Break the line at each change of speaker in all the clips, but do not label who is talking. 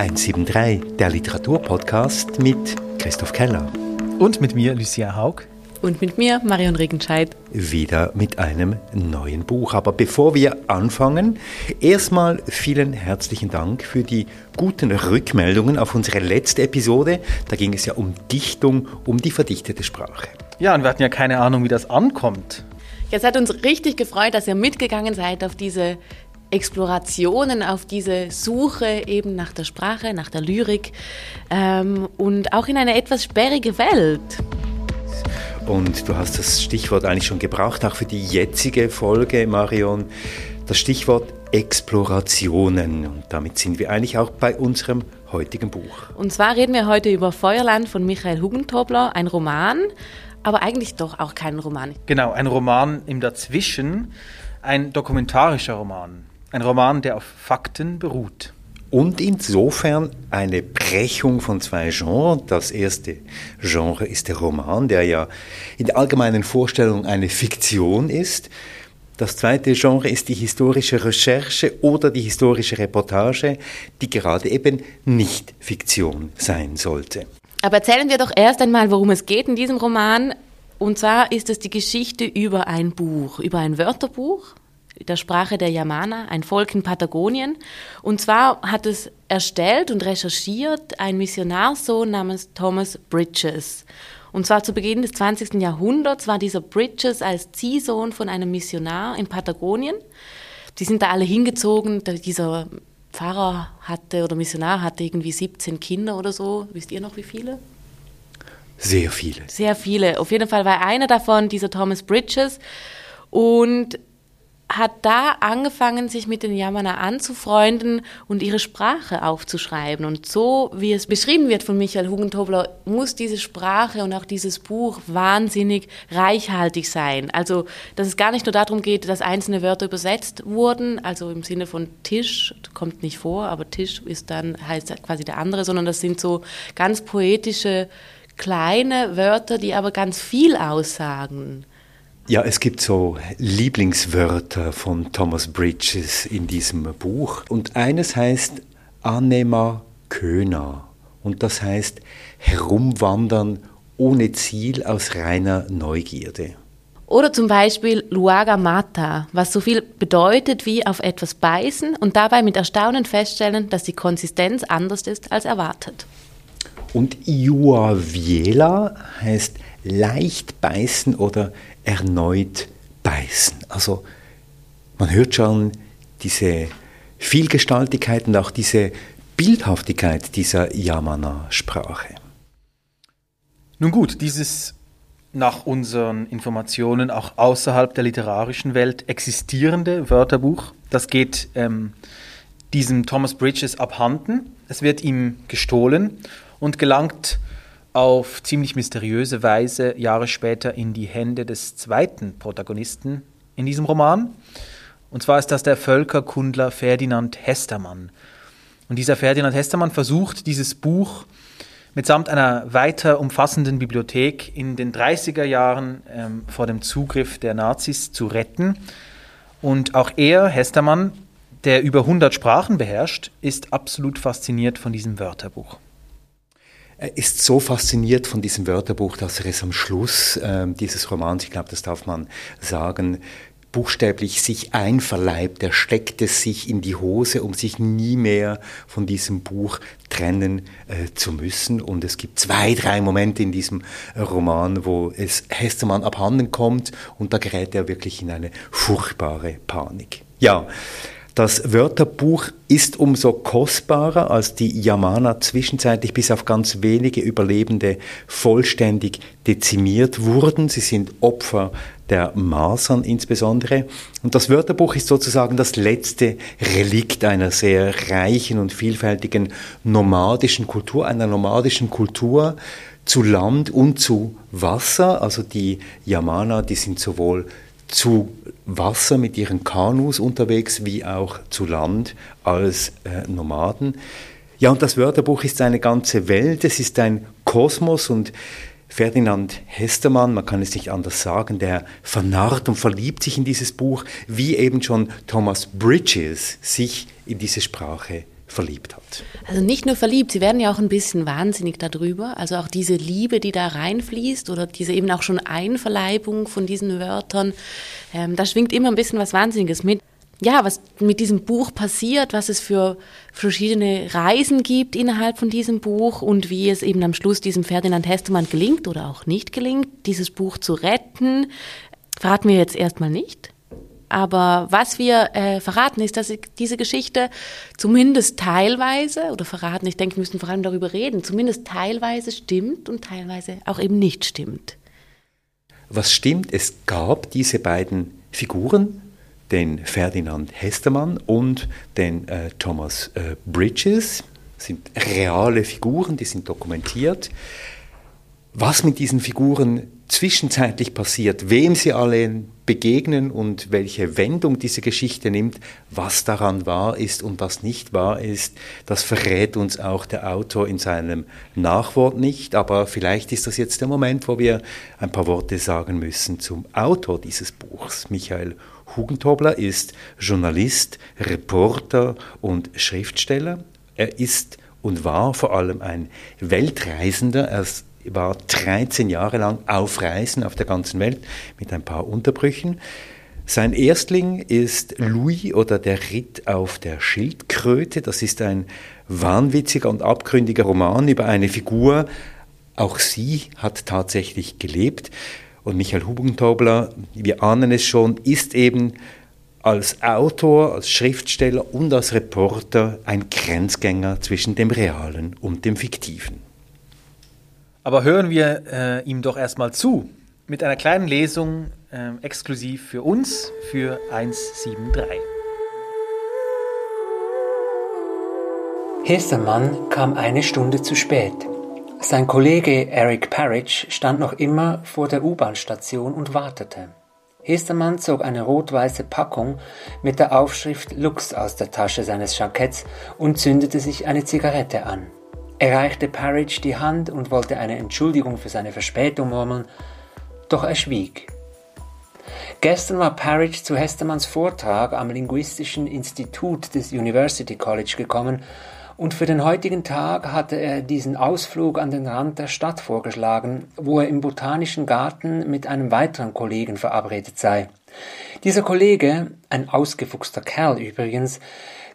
173, der Literaturpodcast mit Christoph Keller.
Und mit mir, Lucia Haug.
Und mit mir, Marion Regenscheid.
Wieder mit einem neuen Buch. Aber bevor wir anfangen, erstmal vielen herzlichen Dank für die guten Rückmeldungen auf unsere letzte Episode. Da ging es ja um Dichtung, um die verdichtete Sprache.
Ja, und wir hatten ja keine Ahnung, wie das ankommt.
Es hat uns richtig gefreut, dass ihr mitgegangen seid auf diese Explorationen, auf diese Suche eben nach der Sprache, nach der Lyrik ähm, und auch in eine etwas sperrige Welt.
Und du hast das Stichwort eigentlich schon gebraucht, auch für die jetzige Folge, Marion. Das Stichwort Explorationen. Und damit sind wir eigentlich auch bei unserem heutigen Buch.
Und zwar reden wir heute über Feuerland von Michael Hugentobler, ein Roman, aber eigentlich doch auch kein Roman.
Genau, ein Roman im Dazwischen, ein dokumentarischer Roman. Ein Roman, der auf Fakten beruht.
Und insofern eine Brechung von zwei Genres. Das erste Genre ist der Roman, der ja in der allgemeinen Vorstellung eine Fiktion ist. Das zweite Genre ist die historische Recherche oder die historische Reportage, die gerade eben nicht Fiktion sein sollte.
Aber erzählen wir doch erst einmal, worum es geht in diesem Roman. Und zwar ist es die Geschichte über ein Buch, über ein Wörterbuch, der Sprache der Yamana, ein Volk in Patagonien. Und zwar hat es erstellt und recherchiert ein Missionarsohn namens Thomas Bridges. Und zwar zu Beginn des 20. Jahrhunderts war dieser Bridges als Ziehsohn von einem Missionar in Patagonien. Die sind da alle hingezogen. Dieser Pfarrer hatte oder Missionar hatte irgendwie 17 Kinder oder so. Wisst ihr noch wie viele?
Sehr viele.
Sehr viele. Auf jeden Fall war einer davon dieser Thomas Bridges. Und hat da angefangen, sich mit den Yamana anzufreunden und ihre Sprache aufzuschreiben. Und so, wie es beschrieben wird von Michael Hugentobler, muss diese Sprache und auch dieses Buch wahnsinnig reichhaltig sein. Also, dass es gar nicht nur darum geht, dass einzelne Wörter übersetzt wurden, also im Sinne von Tisch, kommt nicht vor, aber Tisch ist dann, heißt quasi der andere, sondern das sind so ganz poetische, kleine Wörter, die aber ganz viel aussagen.
Ja, es gibt so Lieblingswörter von Thomas Bridges in diesem Buch. Und eines heißt Anema Köna. Und das heißt herumwandern ohne Ziel aus reiner Neugierde.
Oder zum Beispiel Luaga Mata, was so viel bedeutet wie auf etwas beißen und dabei mit Erstaunen feststellen, dass die Konsistenz anders ist als erwartet.
Und Iuaviela heißt leicht beißen oder erneut beißen. Also man hört schon diese Vielgestaltigkeit und auch diese Bildhaftigkeit dieser Yamana-Sprache.
Nun gut, dieses nach unseren Informationen auch außerhalb der literarischen Welt existierende Wörterbuch, das geht ähm, diesem Thomas Bridges abhanden. Es wird ihm gestohlen und gelangt auf ziemlich mysteriöse Weise Jahre später in die Hände des zweiten Protagonisten in diesem Roman. Und zwar ist das der Völkerkundler Ferdinand Hestermann. Und dieser Ferdinand Hestermann versucht, dieses Buch mitsamt einer weiter umfassenden Bibliothek in den 30er Jahren ähm, vor dem Zugriff der Nazis zu retten. Und auch er, Hestermann, der über 100 Sprachen beherrscht, ist absolut fasziniert von diesem Wörterbuch.
Ist so fasziniert von diesem Wörterbuch, dass er es am Schluss äh, dieses Romans, ich glaube, das darf man sagen, buchstäblich sich einverleibt. Er steckt es sich in die Hose, um sich nie mehr von diesem Buch trennen äh, zu müssen. Und es gibt zwei, drei Momente in diesem Roman, wo es Hestermann abhanden kommt und da gerät er wirklich in eine furchtbare Panik. Ja, das Wörterbuch ist umso kostbarer, als die Yamana zwischenzeitlich bis auf ganz wenige Überlebende vollständig dezimiert wurden. Sie sind Opfer der Masern insbesondere. Und das Wörterbuch ist sozusagen das letzte Relikt einer sehr reichen und vielfältigen nomadischen Kultur, einer nomadischen Kultur zu Land und zu Wasser. Also die Yamana, die sind sowohl zu Wasser mit ihren Kanus unterwegs, wie auch zu Land als äh, Nomaden. Ja, und das Wörterbuch ist eine ganze Welt, es ist ein Kosmos und Ferdinand Hestermann, man kann es nicht anders sagen, der vernarrt und verliebt sich in dieses Buch, wie eben schon Thomas Bridges sich in diese Sprache verliebt hat.
Also nicht nur verliebt, sie werden ja auch ein bisschen wahnsinnig darüber. Also auch diese Liebe, die da reinfließt oder diese eben auch schon Einverleibung von diesen Wörtern, ähm, da schwingt immer ein bisschen was Wahnsinniges mit. Ja, was mit diesem Buch passiert, was es für verschiedene Reisen gibt innerhalb von diesem Buch und wie es eben am Schluss diesem Ferdinand Hestermann gelingt oder auch nicht gelingt, dieses Buch zu retten, verraten wir jetzt erstmal nicht. Aber was wir äh, verraten, ist, dass diese Geschichte zumindest teilweise, oder verraten, ich denke, wir müssen vor allem darüber reden, zumindest teilweise stimmt und teilweise auch eben nicht stimmt.
Was stimmt, es gab diese beiden Figuren, den Ferdinand Hestermann und den äh, Thomas äh, Bridges, sind reale Figuren, die sind dokumentiert. Was mit diesen Figuren zwischenzeitlich passiert, wem sie alle begegnen und welche Wendung diese Geschichte nimmt, was daran wahr ist und was nicht wahr ist, das verrät uns auch der Autor in seinem Nachwort nicht. Aber vielleicht ist das jetzt der Moment, wo wir ein paar Worte sagen müssen zum Autor dieses Buchs. Michael Hugentobler ist Journalist, Reporter und Schriftsteller. Er ist und war vor allem ein Weltreisender. Er war 13 Jahre lang auf Reisen auf der ganzen Welt mit ein paar Unterbrüchen. Sein Erstling ist Louis oder der Ritt auf der Schildkröte. Das ist ein wahnwitziger und abgründiger Roman über eine Figur. Auch sie hat tatsächlich gelebt. Und Michael Hubentobler, wir ahnen es schon, ist eben als Autor, als Schriftsteller und als Reporter ein Grenzgänger zwischen dem Realen und dem Fiktiven.
Aber hören wir äh, ihm doch erstmal zu mit einer kleinen Lesung äh, exklusiv für uns für 173.
Hestermann kam eine Stunde zu spät. Sein Kollege Eric Parrish stand noch immer vor der U-Bahn-Station und wartete. Hestermann zog eine rot-weiße Packung mit der Aufschrift Lux aus der Tasche seines Jacketts und zündete sich eine Zigarette an. Er reichte Parrish die Hand und wollte eine Entschuldigung für seine Verspätung murmeln, doch er schwieg. Gestern war Parrish zu Hestermanns Vortrag am Linguistischen Institut des University College gekommen und für den heutigen Tag hatte er diesen Ausflug an den Rand der Stadt vorgeschlagen, wo er im Botanischen Garten mit einem weiteren Kollegen verabredet sei. Dieser Kollege, ein ausgefuchster Kerl übrigens,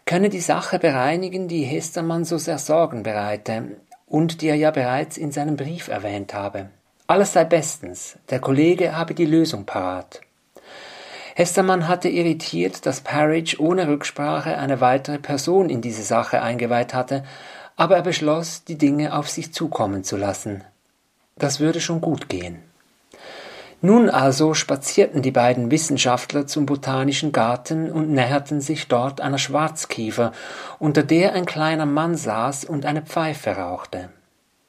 könne die Sache bereinigen, die Hestermann so sehr Sorgen bereite und die er ja bereits in seinem Brief erwähnt habe. Alles sei bestens, der Kollege habe die Lösung parat. Hestermann hatte irritiert, dass Parrish ohne Rücksprache eine weitere Person in diese Sache eingeweiht hatte, aber er beschloss, die Dinge auf sich zukommen zu lassen. Das würde schon gut gehen. Nun also spazierten die beiden Wissenschaftler zum Botanischen Garten und näherten sich dort einer Schwarzkiefer, unter der ein kleiner Mann saß und eine Pfeife rauchte.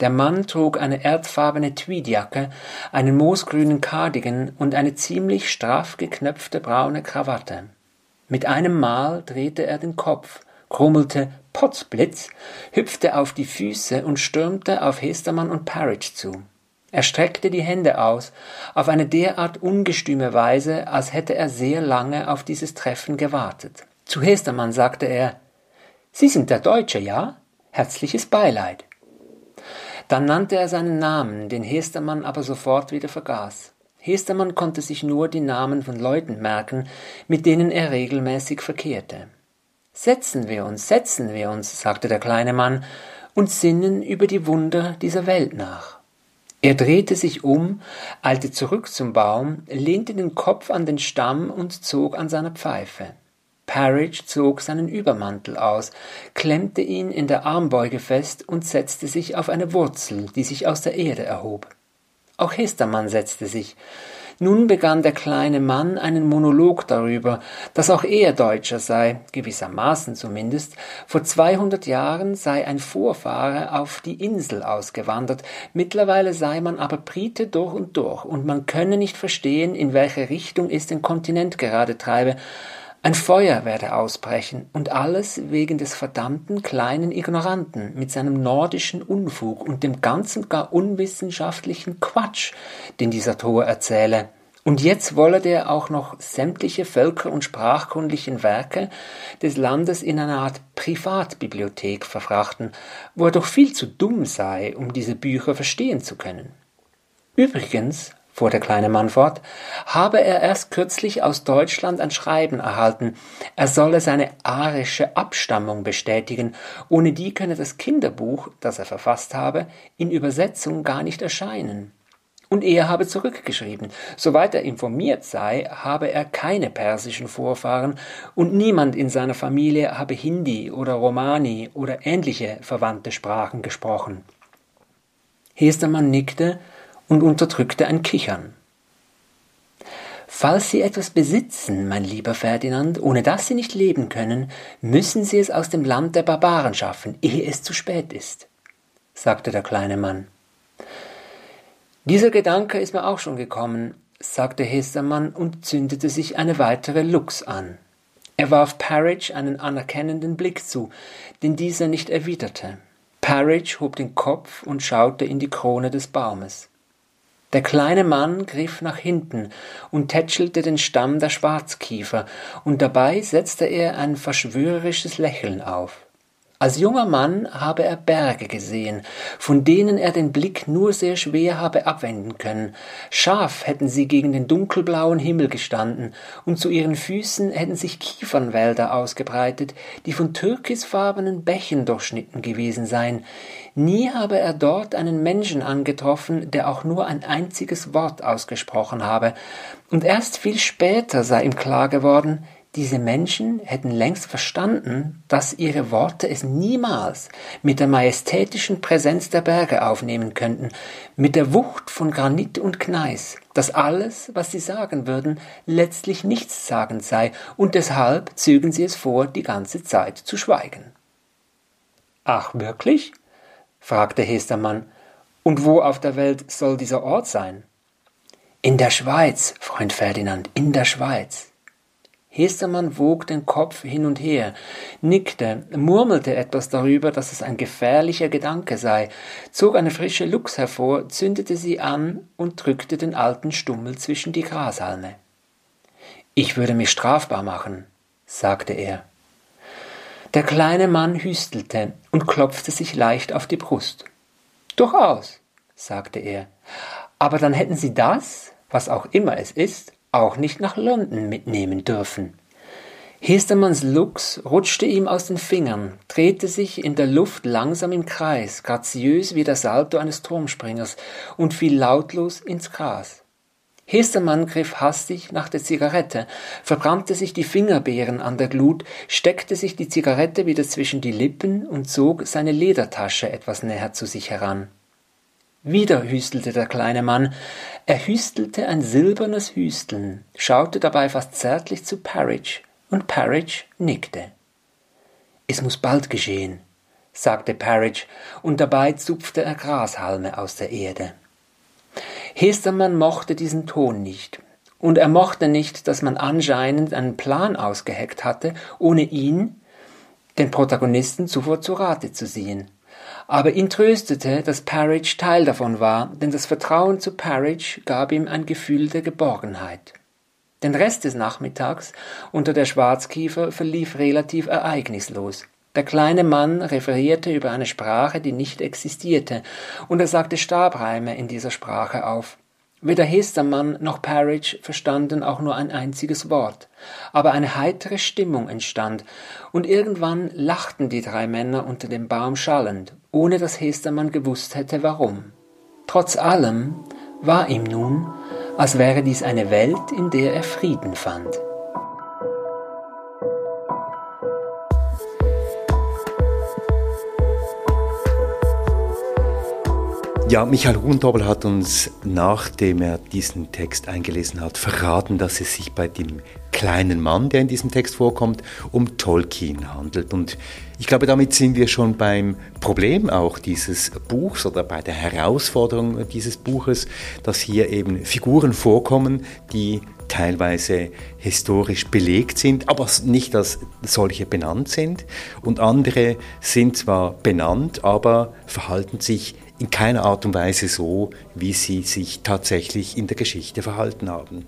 Der Mann trug eine erdfarbene Tweedjacke, einen moosgrünen Cardigan und eine ziemlich straff geknöpfte braune Krawatte. Mit einem Mal drehte er den Kopf, grummelte Potzblitz, hüpfte auf die Füße und stürmte auf Hestermann und Parrish zu. Er streckte die Hände aus, auf eine derart ungestüme Weise, als hätte er sehr lange auf dieses Treffen gewartet. Zu Hestermann sagte er Sie sind der Deutsche, ja? Herzliches Beileid. Dann nannte er seinen Namen, den Hestermann aber sofort wieder vergaß. Hestermann konnte sich nur die Namen von Leuten merken, mit denen er regelmäßig verkehrte. Setzen wir uns, setzen wir uns, sagte der kleine Mann, und sinnen über die Wunder dieser Welt nach. Er drehte sich um, eilte zurück zum Baum, lehnte den Kopf an den Stamm und zog an seiner Pfeife. Parrish zog seinen Übermantel aus, klemmte ihn in der Armbeuge fest und setzte sich auf eine Wurzel, die sich aus der Erde erhob. Auch Hestermann setzte sich, nun begann der kleine Mann einen Monolog darüber, dass auch er Deutscher sei, gewissermaßen zumindest. Vor 200 Jahren sei ein Vorfahre auf die Insel ausgewandert, mittlerweile sei man aber Brite durch und durch, und man könne nicht verstehen, in welche Richtung es den Kontinent gerade treibe, ein Feuer werde ausbrechen, und alles wegen des verdammten kleinen Ignoranten mit seinem nordischen Unfug und dem ganzen gar unwissenschaftlichen Quatsch, den dieser Tor erzähle. Und jetzt wolle der auch noch sämtliche völker- und sprachkundlichen Werke des Landes in eine Art Privatbibliothek verfrachten, wo er doch viel zu dumm sei, um diese Bücher verstehen zu können. Übrigens, fuhr der kleine Mann fort, habe er erst kürzlich aus Deutschland ein Schreiben erhalten, er solle seine arische Abstammung bestätigen, ohne die könne das Kinderbuch, das er verfasst habe, in Übersetzung gar nicht erscheinen. Und er habe zurückgeschrieben, soweit er informiert sei, habe er keine persischen Vorfahren und niemand in seiner Familie habe Hindi oder Romani oder ähnliche verwandte Sprachen gesprochen. Hestermann nickte und unterdrückte ein Kichern. Falls Sie etwas besitzen, mein lieber Ferdinand, ohne das Sie nicht leben können, müssen Sie es aus dem Land der Barbaren schaffen, ehe es zu spät ist, sagte der kleine Mann. Dieser Gedanke ist mir auch schon gekommen, sagte Hestermann und zündete sich eine weitere Lux an. Er warf Parrish einen anerkennenden Blick zu, den dieser nicht erwiderte. Parrish hob den Kopf und schaute in die Krone des Baumes. Der kleine Mann griff nach hinten und tätschelte den Stamm der Schwarzkiefer, und dabei setzte er ein verschwörerisches Lächeln auf. Als junger Mann habe er Berge gesehen, von denen er den Blick nur sehr schwer habe abwenden können. Scharf hätten sie gegen den dunkelblauen Himmel gestanden, und zu ihren Füßen hätten sich Kiefernwälder ausgebreitet, die von türkisfarbenen Bächen durchschnitten gewesen seien. Nie habe er dort einen Menschen angetroffen, der auch nur ein einziges Wort ausgesprochen habe, und erst viel später sei ihm klar geworden, diese Menschen hätten längst verstanden, dass ihre Worte es niemals mit der majestätischen Präsenz der Berge aufnehmen könnten, mit der Wucht von Granit und Gneis, dass alles, was sie sagen würden, letztlich nichtssagend sei, und deshalb zögen sie es vor, die ganze Zeit zu schweigen. Ach, wirklich? fragte Hestermann. Und wo auf der Welt soll dieser Ort sein? In der Schweiz, Freund Ferdinand, in der Schweiz. Hestermann wog den Kopf hin und her, nickte, murmelte etwas darüber, dass es ein gefährlicher Gedanke sei, zog eine frische Lux hervor, zündete sie an und drückte den alten Stummel zwischen die Grashalme. Ich würde mich strafbar machen, sagte er. Der kleine Mann hüstelte und klopfte sich leicht auf die Brust. Durchaus, sagte er. Aber dann hätten Sie das, was auch immer es ist, auch nicht nach London mitnehmen dürfen. Hestermanns Lux rutschte ihm aus den Fingern, drehte sich in der Luft langsam im Kreis, graziös wie der Salto eines Turmspringers, und fiel lautlos ins Gras. Hestermann griff hastig nach der Zigarette, verbrannte sich die Fingerbeeren an der Glut, steckte sich die Zigarette wieder zwischen die Lippen und zog seine Ledertasche etwas näher zu sich heran. Wieder hüstelte der kleine Mann. Er hüstelte ein silbernes Hüsteln, schaute dabei fast zärtlich zu Parrish, und Parrish nickte. Es muss bald geschehen, sagte Parrish, und dabei zupfte er Grashalme aus der Erde. Hestermann mochte diesen Ton nicht, und er mochte nicht, dass man anscheinend einen Plan ausgeheckt hatte, ohne ihn, den Protagonisten, zuvor zu Rate zu ziehen. Aber ihn tröstete, dass Parrish Teil davon war, denn das Vertrauen zu Parrish gab ihm ein Gefühl der Geborgenheit. Den Rest des Nachmittags unter der Schwarzkiefer verlief relativ ereignislos. Der kleine Mann referierte über eine Sprache, die nicht existierte, und er sagte Stabreime in dieser Sprache auf. Weder Hestermann noch Parrish verstanden auch nur ein einziges Wort, aber eine heitere Stimmung entstand, und irgendwann lachten die drei Männer unter dem Baum schallend, ohne dass Hestermann gewusst hätte warum. Trotz allem war ihm nun, als wäre dies eine Welt, in der er Frieden fand.
Ja, Michael Ruhndobel hat uns, nachdem er diesen Text eingelesen hat, verraten, dass es sich bei dem kleinen Mann, der in diesem Text vorkommt, um Tolkien handelt. Und ich glaube, damit sind wir schon beim Problem auch dieses Buchs oder bei der Herausforderung dieses Buches, dass hier eben Figuren vorkommen, die teilweise historisch belegt sind, aber nicht als solche benannt sind. Und andere sind zwar benannt, aber verhalten sich in keiner Art und Weise so, wie sie sich tatsächlich in der Geschichte verhalten haben.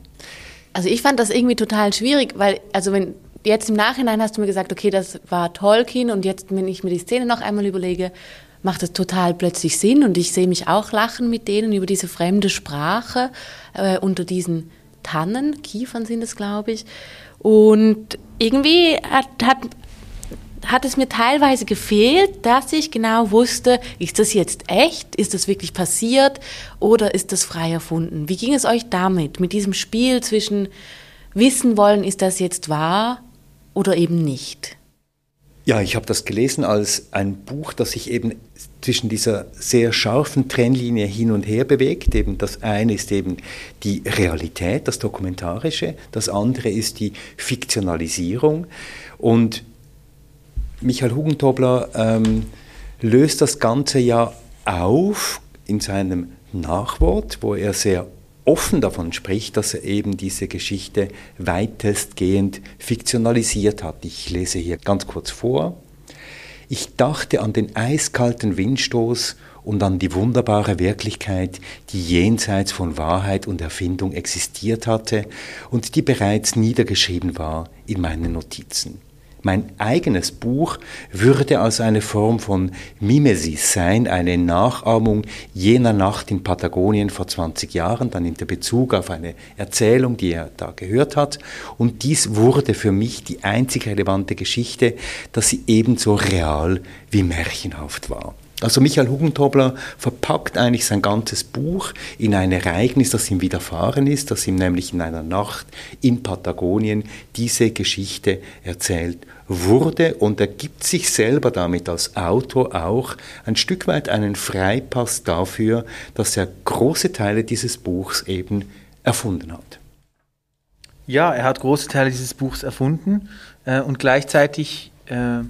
Also ich fand das irgendwie total schwierig, weil, also wenn jetzt im Nachhinein hast du mir gesagt, okay, das war Tolkien und jetzt, wenn ich mir die Szene noch einmal überlege, macht es total plötzlich Sinn und ich sehe mich auch lachen mit denen über diese fremde Sprache äh, unter diesen Tannen, Kiefern sind es, glaube ich. Und irgendwie hat, hat, hat es mir teilweise gefehlt, dass ich genau wusste, ist das jetzt echt? Ist das wirklich passiert? Oder ist das frei erfunden? Wie ging es euch damit, mit diesem Spiel zwischen wissen wollen, ist das jetzt wahr oder eben nicht?
Ja, ich habe das gelesen als ein Buch, das sich eben zwischen dieser sehr scharfen Trennlinie hin und her bewegt. Eben das eine ist eben die Realität, das Dokumentarische, das andere ist die Fiktionalisierung. Und Michael Hugentobler ähm, löst das Ganze ja auf in seinem Nachwort, wo er sehr offen davon spricht, dass er eben diese Geschichte weitestgehend fiktionalisiert hat. Ich lese hier ganz kurz vor. Ich dachte an den eiskalten Windstoß und an die wunderbare Wirklichkeit, die jenseits von Wahrheit und Erfindung existiert hatte und die bereits niedergeschrieben war in meinen Notizen. Mein eigenes Buch würde als eine Form von Mimesis sein, eine Nachahmung jener Nacht in Patagonien vor 20 Jahren. Dann nimmt er Bezug auf eine Erzählung, die er da gehört hat. Und dies wurde für mich die einzig relevante Geschichte, dass sie ebenso real wie märchenhaft war. Also Michael Hugentobler verpackt eigentlich sein ganzes Buch in ein Ereignis, das ihm widerfahren ist, das ihm nämlich in einer Nacht in Patagonien diese Geschichte erzählt wurde und er gibt sich selber damit als Autor auch ein Stück weit einen Freipass dafür, dass er große Teile dieses Buchs eben erfunden hat.
Ja, er hat große Teile dieses Buchs erfunden äh, und gleichzeitig äh,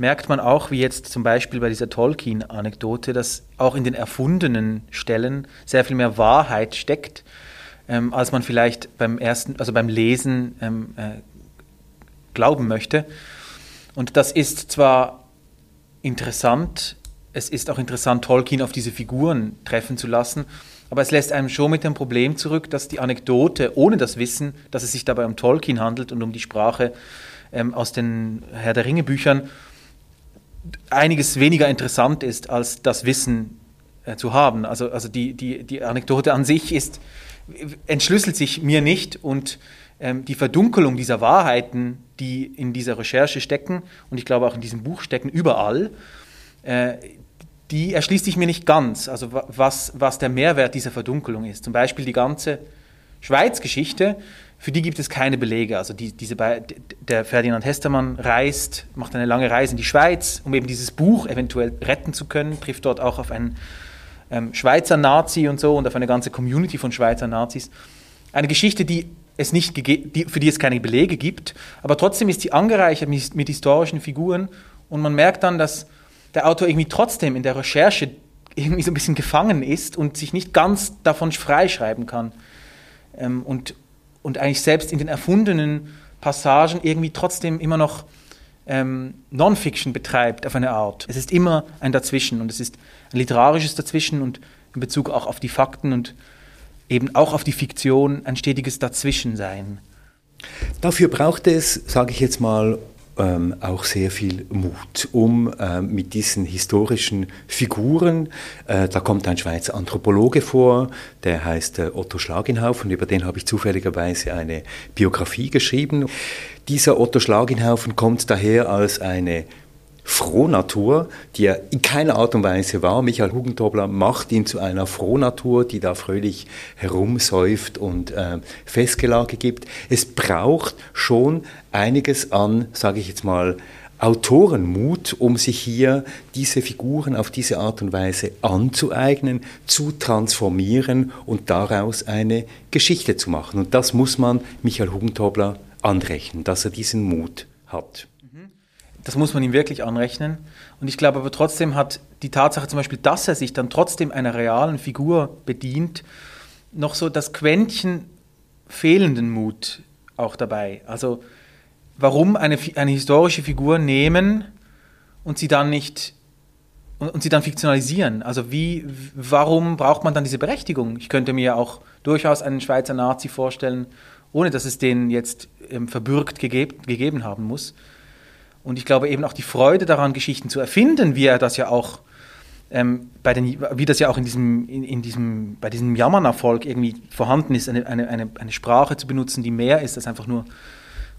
merkt man auch, wie jetzt zum Beispiel bei dieser Tolkien-Anekdote, dass auch in den erfundenen Stellen sehr viel mehr Wahrheit steckt, ähm, als man vielleicht beim ersten, also beim Lesen ähm, äh, glauben möchte. Und das ist zwar interessant, es ist auch interessant, Tolkien auf diese Figuren treffen zu lassen, aber es lässt einem schon mit dem Problem zurück, dass die Anekdote ohne das Wissen, dass es sich dabei um Tolkien handelt und um die Sprache ähm, aus den Herr der Ringe Büchern, einiges weniger interessant ist, als das Wissen äh, zu haben. Also, also die, die, die Anekdote an sich ist, entschlüsselt sich mir nicht und ähm, die Verdunkelung dieser Wahrheiten, die in dieser Recherche stecken und ich glaube auch in diesem Buch stecken, überall, äh, die erschließt sich mir nicht ganz. Also was, was der Mehrwert dieser Verdunkelung ist. Zum Beispiel die ganze Schweiz-Geschichte für die gibt es keine Belege. Also die, diese, der Ferdinand Hestermann reist, macht eine lange Reise in die Schweiz, um eben dieses Buch eventuell retten zu können, trifft dort auch auf einen ähm, Schweizer Nazi und so und auf eine ganze Community von Schweizer Nazis. Eine Geschichte, die es nicht die, für die es keine Belege gibt, aber trotzdem ist sie angereichert mit, mit historischen Figuren und man merkt dann, dass der Autor irgendwie trotzdem in der Recherche irgendwie so ein bisschen gefangen ist und sich nicht ganz davon freischreiben kann. Ähm, und, und eigentlich selbst in den erfundenen Passagen irgendwie trotzdem immer noch ähm, Non-Fiction betreibt auf eine Art. Es ist immer ein Dazwischen und es ist ein literarisches Dazwischen und in Bezug auch auf die Fakten und eben auch auf die Fiktion ein stetiges Dazwischensein.
Dafür braucht es, sage ich jetzt mal, ähm, auch sehr viel Mut, um äh, mit diesen historischen Figuren, äh, da kommt ein Schweizer Anthropologe vor, der heißt äh, Otto Schlagenhaufen, über den habe ich zufälligerweise eine Biografie geschrieben. Dieser Otto Schlagenhaufen kommt daher als eine Frohnatur, die er in keiner Art und Weise war. Michael Hugentobler macht ihn zu einer Frohnatur, die da fröhlich herumsäuft und äh, Festgelage gibt. Es braucht schon einiges an, sage ich jetzt mal, Autorenmut, um sich hier diese Figuren auf diese Art und Weise anzueignen, zu transformieren und daraus eine Geschichte zu machen. Und das muss man Michael Hugentobler anrechnen, dass er diesen Mut hat.
Das muss man ihm wirklich anrechnen. Und ich glaube aber trotzdem hat die Tatsache zum Beispiel, dass er sich dann trotzdem einer realen Figur bedient, noch so das Quäntchen fehlenden Mut auch dabei. Also warum eine, eine historische Figur nehmen und sie dann nicht und, und sie dann fiktionalisieren. Also wie, warum braucht man dann diese Berechtigung? Ich könnte mir auch durchaus einen Schweizer Nazi vorstellen, ohne dass es den jetzt ähm, verbürgt gegeb, gegeben haben muss. Und ich glaube eben auch die Freude daran, Geschichten zu erfinden, wie er das ja auch ähm, bei den, wie das ja auch in diesem, in, in diesem, bei diesem Jammernerfolg irgendwie vorhanden ist, eine, eine, eine, eine Sprache zu benutzen, die mehr ist als einfach nur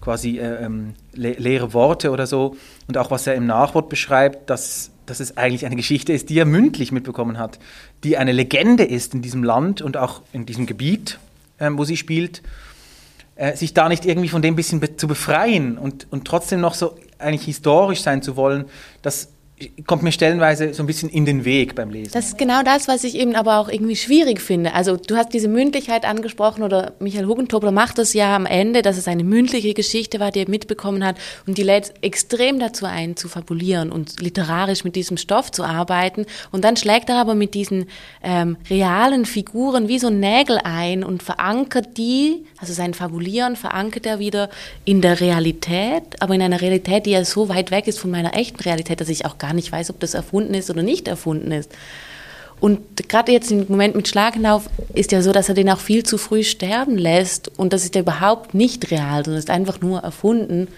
quasi äh, ähm, le leere Worte oder so. Und auch was er im Nachwort beschreibt, dass, dass es eigentlich eine Geschichte ist, die er mündlich mitbekommen hat, die eine Legende ist in diesem Land und auch in diesem Gebiet, äh, wo sie spielt, äh, sich da nicht irgendwie von dem bisschen be zu befreien und, und trotzdem noch so eigentlich historisch sein zu wollen, das kommt mir stellenweise so ein bisschen in den Weg beim Lesen.
Das ist genau das, was ich eben aber auch irgendwie schwierig finde. Also du hast diese Mündlichkeit angesprochen oder Michael Hugentobler macht das ja am Ende, dass es eine mündliche Geschichte war, die er mitbekommen hat und die lädt extrem dazu ein, zu fabulieren und literarisch mit diesem Stoff zu arbeiten. Und dann schlägt er aber mit diesen ähm, realen Figuren wie so Nägel ein und verankert die, also sein Fabulieren verankert er wieder in der Realität, aber in einer Realität, die ja so weit weg ist von meiner echten Realität, dass ich auch gar nicht weiß, ob das erfunden ist oder nicht erfunden ist. Und gerade jetzt im Moment mit Schlagenlauf ist ja so, dass er den auch viel zu früh sterben lässt. Und das ist ja überhaupt nicht real, sondern ist einfach nur erfunden.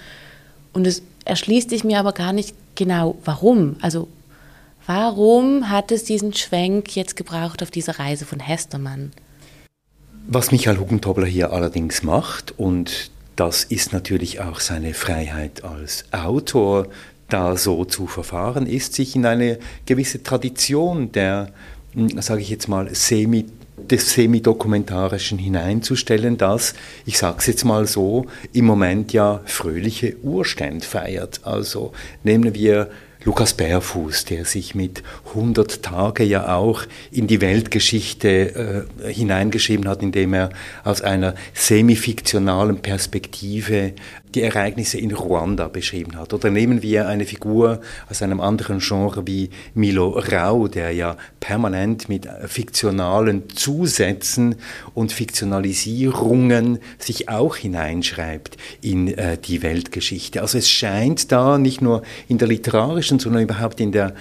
Und es erschließt sich mir aber gar nicht genau, warum. Also warum hat es diesen Schwenk jetzt gebraucht auf dieser Reise von Hestermann?
Was Michael Hugentobler hier allerdings macht, und das ist natürlich auch seine Freiheit als Autor, da so zu verfahren ist, sich in eine gewisse Tradition der, hm, sage ich jetzt mal, semi des Semidokumentarischen hineinzustellen, das, ich sage es jetzt mal so, im Moment ja fröhliche Urständ feiert. Also nehmen wir Lukas Bärfuß, der sich mit 100 Tage ja auch in die Weltgeschichte äh, hineingeschrieben hat, indem er aus einer semifiktionalen Perspektive die Ereignisse in Ruanda beschrieben hat. Oder nehmen wir eine Figur aus einem anderen Genre wie Milo Rau, der ja permanent mit fiktionalen Zusätzen und Fiktionalisierungen sich auch hineinschreibt in äh, die Weltgeschichte. Also es scheint da nicht nur in der literarischen, sondern überhaupt in der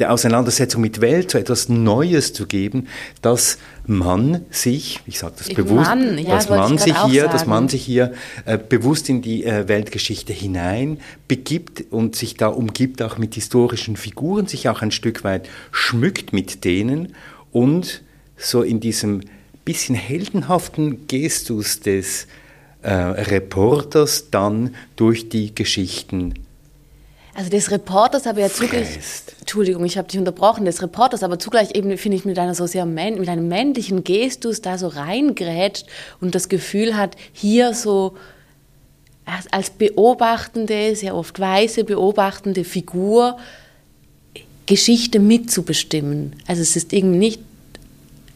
der Auseinandersetzung mit Welt so etwas Neues zu geben, dass man sich, ich sage das ich bewusst, Mann, ja, dass man sich hier, dass man sich hier äh, bewusst in die äh, Weltgeschichte hinein begibt und sich da umgibt auch mit historischen Figuren, sich auch ein Stück weit schmückt mit denen und so in diesem bisschen heldenhaften Gestus des äh, Reporters dann durch die Geschichten
also des Reporters aber ja zugleich, Entschuldigung, ich habe dich unterbrochen, des Reporters aber zugleich eben, finde ich, mit einer so sehr, mit einem männlichen Gestus da so reingrätscht und das Gefühl hat, hier so als beobachtende, sehr oft weiße, beobachtende Figur Geschichte mitzubestimmen. Also es ist irgendwie nicht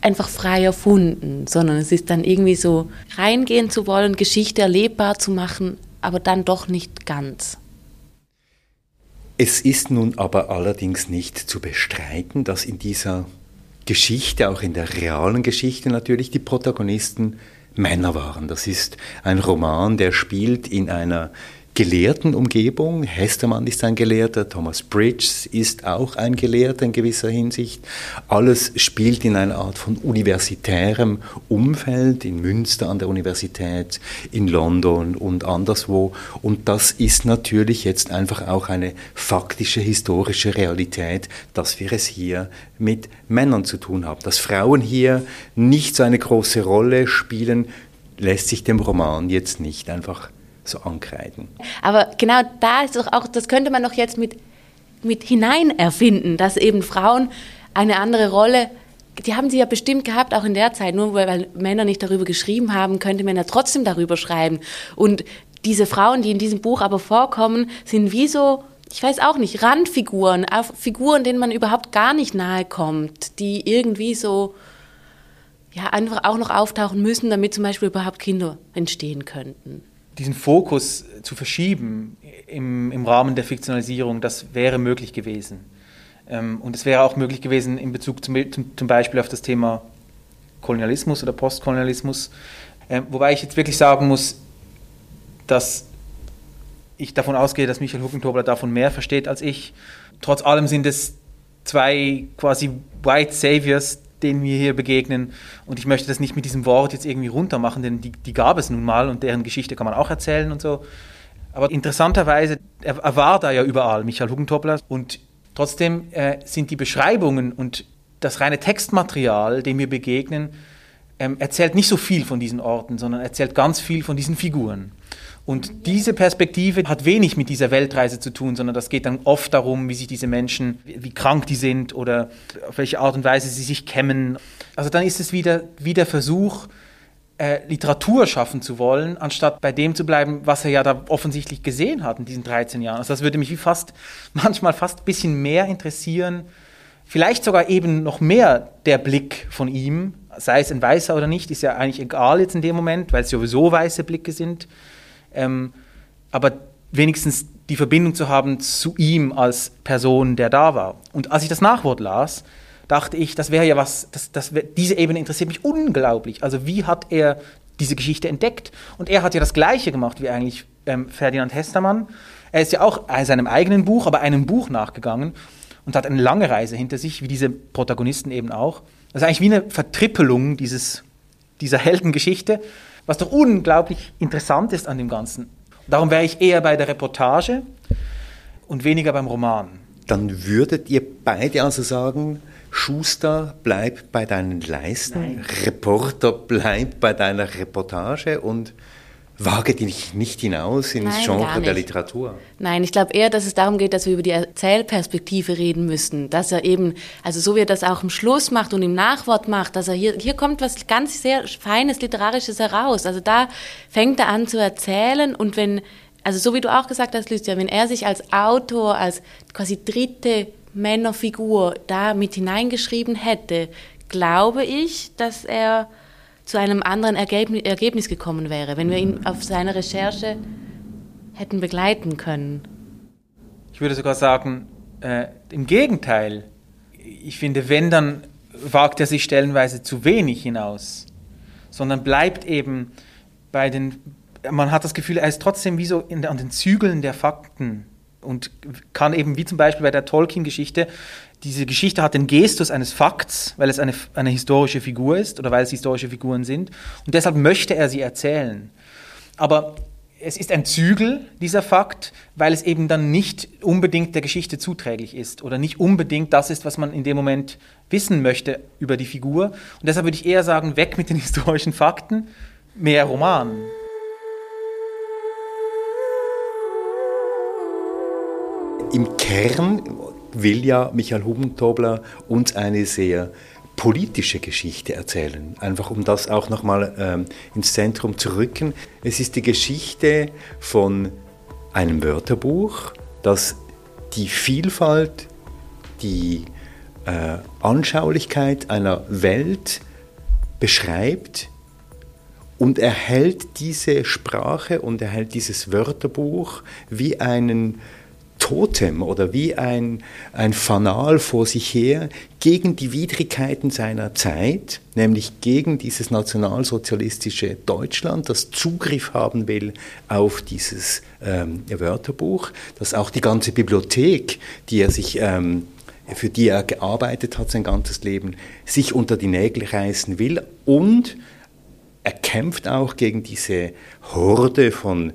einfach frei erfunden, sondern es ist dann irgendwie so reingehen zu wollen, Geschichte erlebbar zu machen, aber dann doch nicht ganz.
Es ist nun aber allerdings nicht zu bestreiten, dass in dieser Geschichte, auch in der realen Geschichte natürlich, die Protagonisten Männer waren. Das ist ein Roman, der spielt in einer gelehrten Umgebung. Hestermann ist ein Gelehrter, Thomas Bridges ist auch ein Gelehrter in gewisser Hinsicht. Alles spielt in einer Art von universitärem Umfeld, in Münster an der Universität, in London und anderswo. Und das ist natürlich jetzt einfach auch eine faktische historische Realität, dass wir es hier mit Männern zu tun haben. Dass Frauen hier nicht so eine große Rolle spielen, lässt sich dem Roman jetzt nicht einfach so ankreiden.
Aber genau da ist doch auch, das könnte man doch jetzt mit, mit hinein erfinden, dass eben Frauen eine andere Rolle die haben sie ja bestimmt gehabt, auch in der Zeit. Nur weil Männer nicht darüber geschrieben haben, könnte man ja trotzdem darüber schreiben. Und diese Frauen, die in diesem Buch aber vorkommen, sind wie so, ich weiß auch nicht, Randfiguren, Figuren, denen man überhaupt gar nicht nahe kommt, die irgendwie so, ja, einfach auch noch auftauchen müssen, damit zum Beispiel überhaupt Kinder entstehen könnten
diesen Fokus zu verschieben im, im Rahmen der Fiktionalisierung, das wäre möglich gewesen. Ähm, und es wäre auch möglich gewesen in Bezug zum, zum Beispiel auf das Thema Kolonialismus oder Postkolonialismus. Ähm, wobei ich jetzt wirklich sagen muss, dass ich davon ausgehe, dass Michael Huckentobler davon mehr versteht als ich. Trotz allem sind es zwei quasi White Saviors, denen wir hier begegnen. Und ich möchte das nicht mit diesem Wort jetzt irgendwie runtermachen, denn die, die gab es nun mal und deren Geschichte kann man auch erzählen und so. Aber interessanterweise, er, er war da ja überall, Michael Hugentobler. Und trotzdem äh, sind die Beschreibungen und das reine Textmaterial, dem wir begegnen, ähm, erzählt nicht so viel von diesen Orten, sondern erzählt ganz viel von diesen Figuren. Und diese Perspektive hat wenig mit dieser Weltreise zu tun, sondern das geht dann oft darum, wie sich diese Menschen, wie krank die sind oder auf welche Art und Weise sie sich kämmen. Also dann ist es wieder, wie der Versuch, äh, Literatur schaffen zu wollen, anstatt bei dem zu bleiben, was er ja da offensichtlich gesehen hat in diesen 13 Jahren. Also das würde mich wie fast, manchmal fast ein bisschen mehr interessieren, vielleicht sogar eben noch mehr der Blick von ihm, sei es ein weißer oder nicht, ist ja eigentlich egal jetzt in dem Moment, weil es sowieso weiße Blicke sind ähm, aber wenigstens die Verbindung zu haben zu ihm als Person, der da war. Und als ich das Nachwort las, dachte ich, das wäre ja was, das, das wär, diese Ebene interessiert mich unglaublich. Also wie hat er diese Geschichte entdeckt? Und er hat ja das Gleiche gemacht wie eigentlich ähm, Ferdinand Hestermann. Er ist ja auch seinem eigenen Buch, aber einem Buch nachgegangen und hat eine lange Reise hinter sich, wie diese Protagonisten eben auch. Das ist eigentlich wie eine Vertrippelung dieses, dieser Heldengeschichte was doch unglaublich interessant ist an dem Ganzen. Darum wäre ich eher bei der Reportage und weniger beim Roman.
Dann würdet ihr beide also sagen, Schuster, bleib bei deinen Leisten, Nein. Reporter, bleib bei deiner Reportage und wage dich nicht hinaus ins Nein, Genre der Literatur.
Nein, ich glaube eher, dass es darum geht, dass wir über die Erzählperspektive reden müssen. Dass er eben, also so wie er das auch im Schluss macht und im Nachwort macht, dass er hier, hier kommt was ganz sehr Feines, Literarisches heraus. Also da fängt er an zu erzählen und wenn, also so wie du auch gesagt hast, Lucia, wenn er sich als Autor, als quasi dritte Männerfigur da mit hineingeschrieben hätte, glaube ich, dass er zu einem anderen Ergebnis gekommen wäre, wenn wir ihn auf seiner Recherche hätten begleiten können.
Ich würde sogar sagen, äh, im Gegenteil. Ich finde, wenn, dann wagt er sich stellenweise zu wenig hinaus, sondern bleibt eben bei den, man hat das Gefühl, er ist trotzdem wie so in, an den Zügeln der Fakten und kann eben, wie zum Beispiel bei der Tolkien-Geschichte, diese Geschichte hat den Gestus eines Fakts, weil es eine, eine historische Figur ist oder weil es historische Figuren sind. Und deshalb möchte er sie erzählen. Aber es ist ein Zügel, dieser Fakt, weil es eben dann nicht unbedingt der Geschichte zuträglich ist oder nicht unbedingt das ist, was man in dem Moment wissen möchte über die Figur. Und deshalb würde ich eher sagen, weg mit den historischen Fakten, mehr Roman.
Im Kern will ja Michael Hubentobler uns eine sehr politische Geschichte erzählen, einfach um das auch nochmal ähm, ins Zentrum zu rücken. Es ist die Geschichte von einem Wörterbuch, das die Vielfalt, die äh, Anschaulichkeit einer Welt beschreibt und erhält diese Sprache und erhält dieses Wörterbuch wie einen Totem oder wie ein, ein Fanal vor sich her gegen die Widrigkeiten seiner Zeit, nämlich gegen dieses nationalsozialistische Deutschland, das Zugriff haben will auf dieses ähm, Wörterbuch, das auch die ganze Bibliothek, die er sich ähm, für die er gearbeitet hat sein ganzes Leben, sich unter die Nägel reißen will und er kämpft auch gegen diese Horde von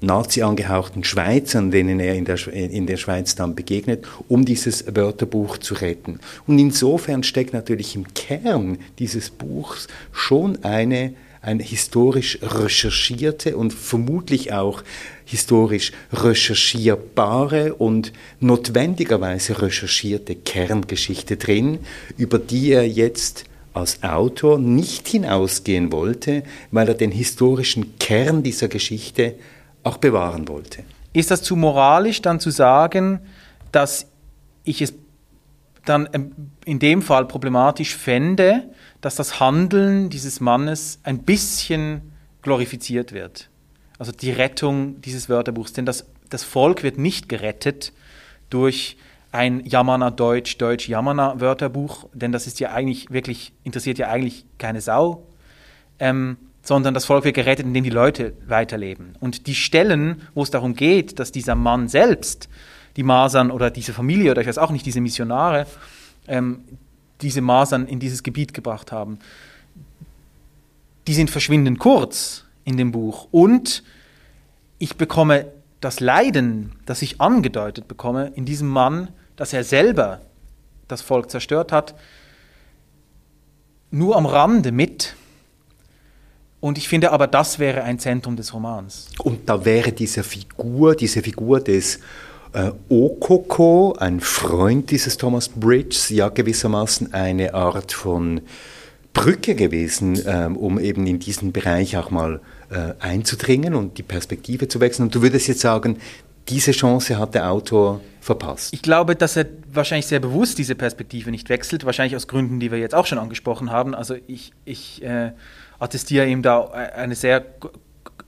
Nazi angehauchten Schweizern, denen er in der, in der Schweiz dann begegnet, um dieses Wörterbuch zu retten. Und insofern steckt natürlich im Kern dieses Buchs schon eine, eine historisch recherchierte und vermutlich auch historisch recherchierbare und notwendigerweise recherchierte Kerngeschichte drin, über die er jetzt als Autor nicht hinausgehen wollte, weil er den historischen Kern dieser Geschichte auch bewahren wollte.
Ist das zu moralisch dann zu sagen, dass ich es dann ähm, in dem Fall problematisch fände, dass das Handeln dieses Mannes ein bisschen glorifiziert wird? Also die Rettung dieses Wörterbuchs. Denn das, das Volk wird nicht gerettet durch ein Jammerner Deutsch, Deutsch Jammerner Wörterbuch, denn das ist ja eigentlich wirklich, interessiert ja eigentlich keine Sau. Ähm, sondern das Volk wird gerettet, indem die Leute weiterleben. Und die Stellen, wo es darum geht, dass dieser Mann selbst die Masern oder diese Familie oder ich weiß auch nicht, diese Missionare, ähm, diese Masern in dieses Gebiet gebracht haben, die sind verschwindend kurz in dem Buch. Und ich bekomme das Leiden, das ich angedeutet bekomme, in diesem Mann, dass er selber das Volk zerstört hat, nur am Rande mit. Und ich finde aber, das wäre ein Zentrum des Romans.
Und da wäre diese Figur, diese Figur des äh, Okoko, ein Freund dieses Thomas Bridges, ja gewissermaßen eine Art von Brücke gewesen, ähm, um eben in diesen Bereich auch mal äh, einzudringen und die Perspektive zu wechseln. Und du würdest jetzt sagen, diese Chance hat der Autor verpasst.
Ich glaube, dass er wahrscheinlich sehr bewusst diese Perspektive nicht wechselt, wahrscheinlich aus Gründen, die wir jetzt auch schon angesprochen haben. Also ich, ich äh, attestiere ihm da eine sehr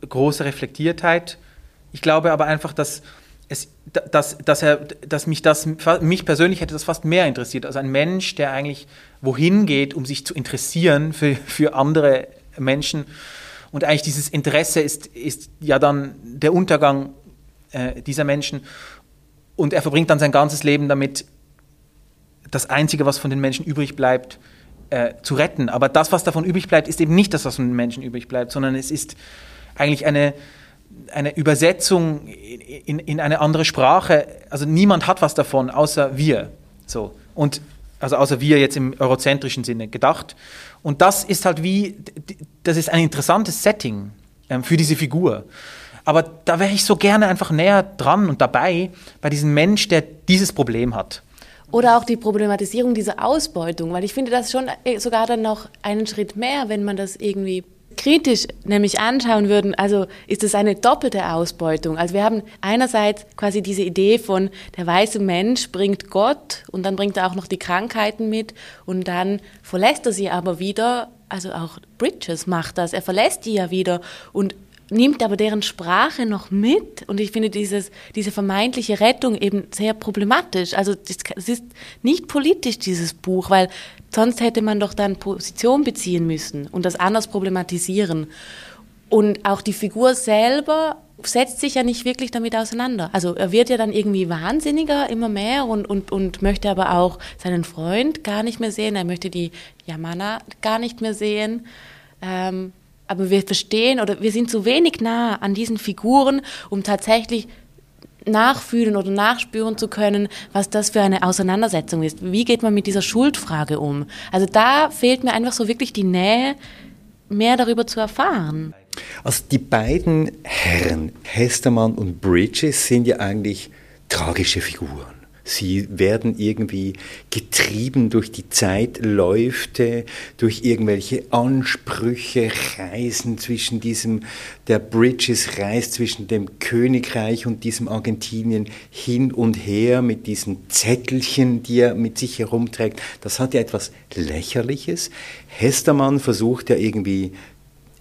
große Reflektiertheit. Ich glaube aber einfach, dass, es, dass, dass, er, dass mich, das, mich persönlich hätte das fast mehr interessiert. Also ein Mensch, der eigentlich wohin geht, um sich zu interessieren für, für andere Menschen. Und eigentlich dieses Interesse ist, ist ja dann der Untergang äh, dieser Menschen. Und er verbringt dann sein ganzes Leben damit, das Einzige, was von den Menschen übrig bleibt, äh, zu retten. Aber das, was davon übrig bleibt, ist eben nicht das, was von den Menschen übrig bleibt, sondern es ist eigentlich eine, eine Übersetzung in, in eine andere Sprache. Also niemand hat was davon, außer wir. So. Und also außer wir jetzt im eurozentrischen Sinne gedacht. Und das ist halt wie, das ist ein interessantes Setting ähm, für diese Figur. Aber da wäre ich so gerne einfach näher dran und dabei bei diesem Mensch, der dieses Problem hat.
Oder auch die Problematisierung dieser Ausbeutung, weil ich finde das schon äh, sogar dann noch einen Schritt mehr, wenn man das irgendwie kritisch nämlich anschauen würden, also ist es eine doppelte Ausbeutung. Also wir haben einerseits quasi diese Idee von der weiße Mensch bringt Gott und dann bringt er auch noch die Krankheiten mit und dann verlässt er sie aber wieder. Also auch Bridges macht das, er verlässt die ja wieder und nimmt aber deren Sprache noch mit und ich finde dieses, diese vermeintliche Rettung eben sehr problematisch. Also es ist nicht politisch, dieses Buch, weil sonst hätte man doch dann Position beziehen müssen und das anders problematisieren. Und auch die Figur selber setzt sich ja nicht wirklich damit auseinander. Also er wird ja dann irgendwie wahnsinniger immer mehr und, und, und möchte aber auch seinen Freund gar nicht mehr sehen. Er möchte die Yamana gar nicht mehr sehen. Ähm, aber wir verstehen oder wir sind zu wenig nah an diesen Figuren, um tatsächlich nachfühlen oder nachspüren zu können, was das für eine Auseinandersetzung ist. Wie geht man mit dieser Schuldfrage um? Also da fehlt mir einfach so wirklich die Nähe, mehr darüber zu erfahren.
Also die beiden Herren, Hestermann und Bridges, sind ja eigentlich tragische Figuren. Sie werden irgendwie getrieben durch die Zeitläufte, durch irgendwelche Ansprüche, Reisen zwischen diesem, der Bridges reist zwischen dem Königreich und diesem Argentinien hin und her mit diesen Zettelchen, die er mit sich herumträgt. Das hat ja etwas Lächerliches. Hestermann versucht ja irgendwie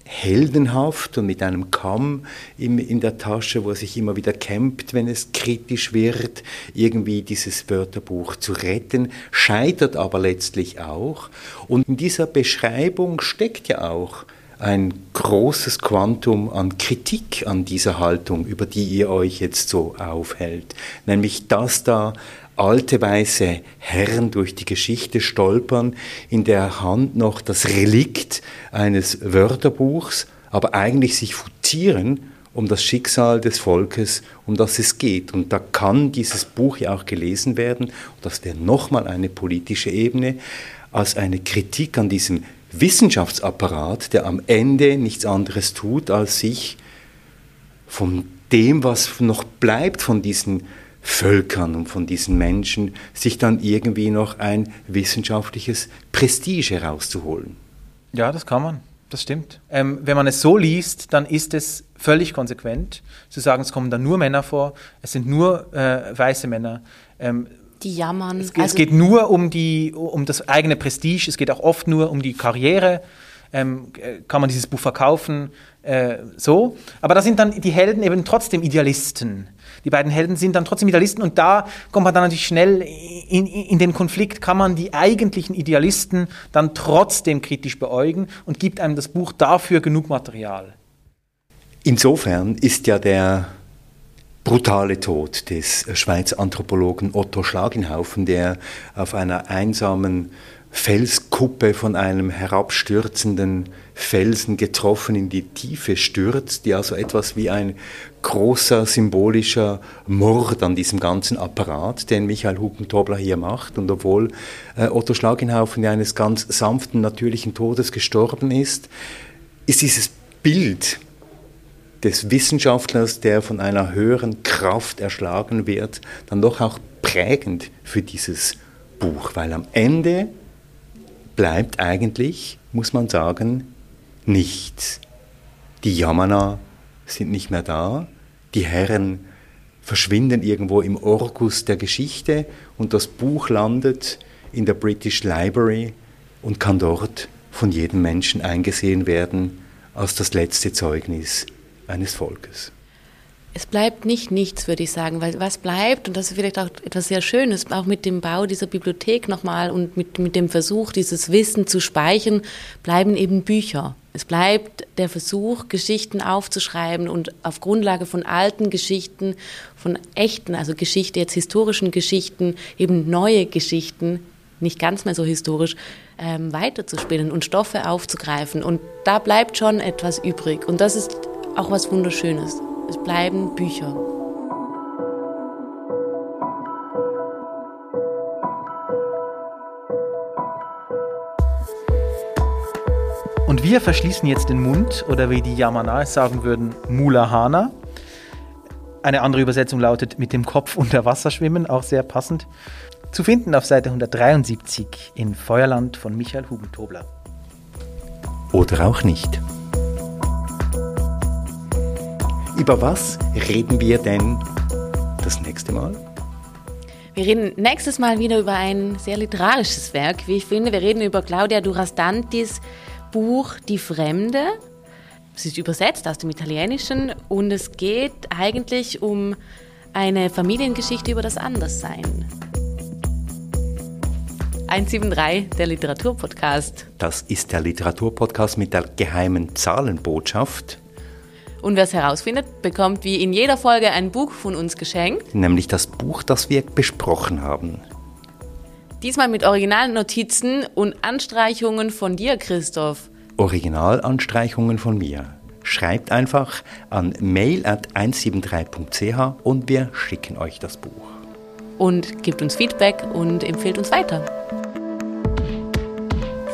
heldenhaft und mit einem Kamm in, in der Tasche, wo er sich immer wieder kämpft, wenn es kritisch wird, irgendwie dieses Wörterbuch zu retten, scheitert aber letztlich auch. Und in dieser Beschreibung steckt ja auch ein großes Quantum an Kritik an dieser Haltung, über die ihr euch jetzt so aufhält. Nämlich, dass da alte weiße Herren durch die Geschichte stolpern, in der Hand noch das Relikt eines Wörterbuchs, aber eigentlich sich futieren um das Schicksal des Volkes, um das es geht. Und da kann dieses Buch ja auch gelesen werden, das wäre nochmal eine politische Ebene, als eine Kritik an diesem Wissenschaftsapparat, der am Ende nichts anderes tut, als sich von dem, was noch bleibt von diesen Völkern und von diesen Menschen, sich dann irgendwie noch ein wissenschaftliches Prestige herauszuholen.
Ja, das kann man. Das stimmt. Ähm, wenn man es so liest, dann ist es völlig konsequent zu sagen, es kommen da nur Männer vor, es sind nur äh, weiße Männer.
Ähm, die jammern.
Es, also es, geht nur um, die, um das eigene Prestige, es geht auch oft nur um die Karriere. Ähm, äh, kann man dieses Buch verkaufen? Äh, so. Aber da sind dann die Helden eben trotzdem Idealisten. Die beiden Helden sind dann trotzdem Idealisten und da kommt man dann natürlich schnell in, in, den Konflikt, kann man die eigentlichen Idealisten dann trotzdem kritisch beäugen und gibt einem das Buch dafür genug Material.
Insofern ist ja der brutale Tod des Schweizer Anthropologen Otto Schlagenhaufen, der auf einer einsamen Felskuppe von einem herabstürzenden Felsen getroffen in die Tiefe stürzt, die also etwas wie ein großer symbolischer Mord an diesem ganzen Apparat, den Michael Hubentobler hier macht. Und obwohl äh, Otto Schlagenhaufen ja eines ganz sanften, natürlichen Todes gestorben ist, ist dieses Bild des Wissenschaftlers, der von einer höheren Kraft erschlagen wird, dann doch auch prägend für dieses Buch, weil am Ende bleibt eigentlich, muss man sagen, nichts. Die Yamana sind nicht mehr da, die Herren verschwinden irgendwo im Orgus der Geschichte und das Buch landet in der British Library und kann dort von jedem Menschen eingesehen werden als das letzte Zeugnis eines Volkes.
Es bleibt nicht nichts, würde ich sagen, weil was bleibt, und das ist vielleicht auch etwas sehr Schönes, auch mit dem Bau dieser Bibliothek nochmal und mit, mit dem Versuch, dieses Wissen zu speichern, bleiben eben Bücher. Es bleibt der Versuch, Geschichten aufzuschreiben und auf Grundlage von alten Geschichten, von echten, also Geschichte, jetzt historischen Geschichten, eben neue Geschichten, nicht ganz mehr so historisch, ähm, weiterzuspinnen und Stoffe aufzugreifen. Und da bleibt schon etwas übrig. Und das ist auch was Wunderschönes. Es bleiben Bücher.
Und wir verschließen jetzt den Mund oder wie die Yamanaes sagen würden, Mulahana. Eine andere Übersetzung lautet mit dem Kopf unter Wasser schwimmen, auch sehr passend. Zu finden auf Seite 173 in Feuerland von Michael Hubentobler.
Oder auch nicht. Über was reden wir denn das nächste Mal?
Wir reden nächstes Mal wieder über ein sehr literarisches Werk, wie ich finde. Wir reden über Claudia Durastantis Buch Die Fremde. Es ist übersetzt aus dem Italienischen und es geht eigentlich um eine Familiengeschichte über das Anderssein. 173, der Literaturpodcast.
Das ist der Literaturpodcast mit der geheimen Zahlenbotschaft.
Und wer es herausfindet, bekommt wie in jeder Folge ein Buch von uns geschenkt.
Nämlich das Buch, das wir besprochen haben.
Diesmal mit Originalnotizen und Anstreichungen von dir, Christoph.
Originalanstreichungen von mir. Schreibt einfach an mail.173.ch und wir schicken euch das Buch.
Und gebt uns Feedback und empfehlt uns weiter.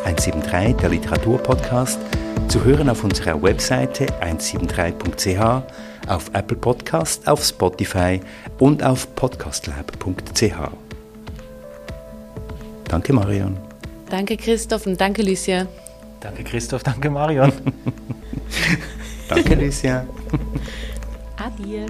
173, der Literaturpodcast zu hören auf unserer Webseite 173.ch, auf Apple Podcast, auf Spotify und auf podcastlab.ch. Danke, Marion.
Danke, Christoph und danke, Lucia.
Danke, Christoph. Danke, Marion.
danke, Lucia.
Adieu.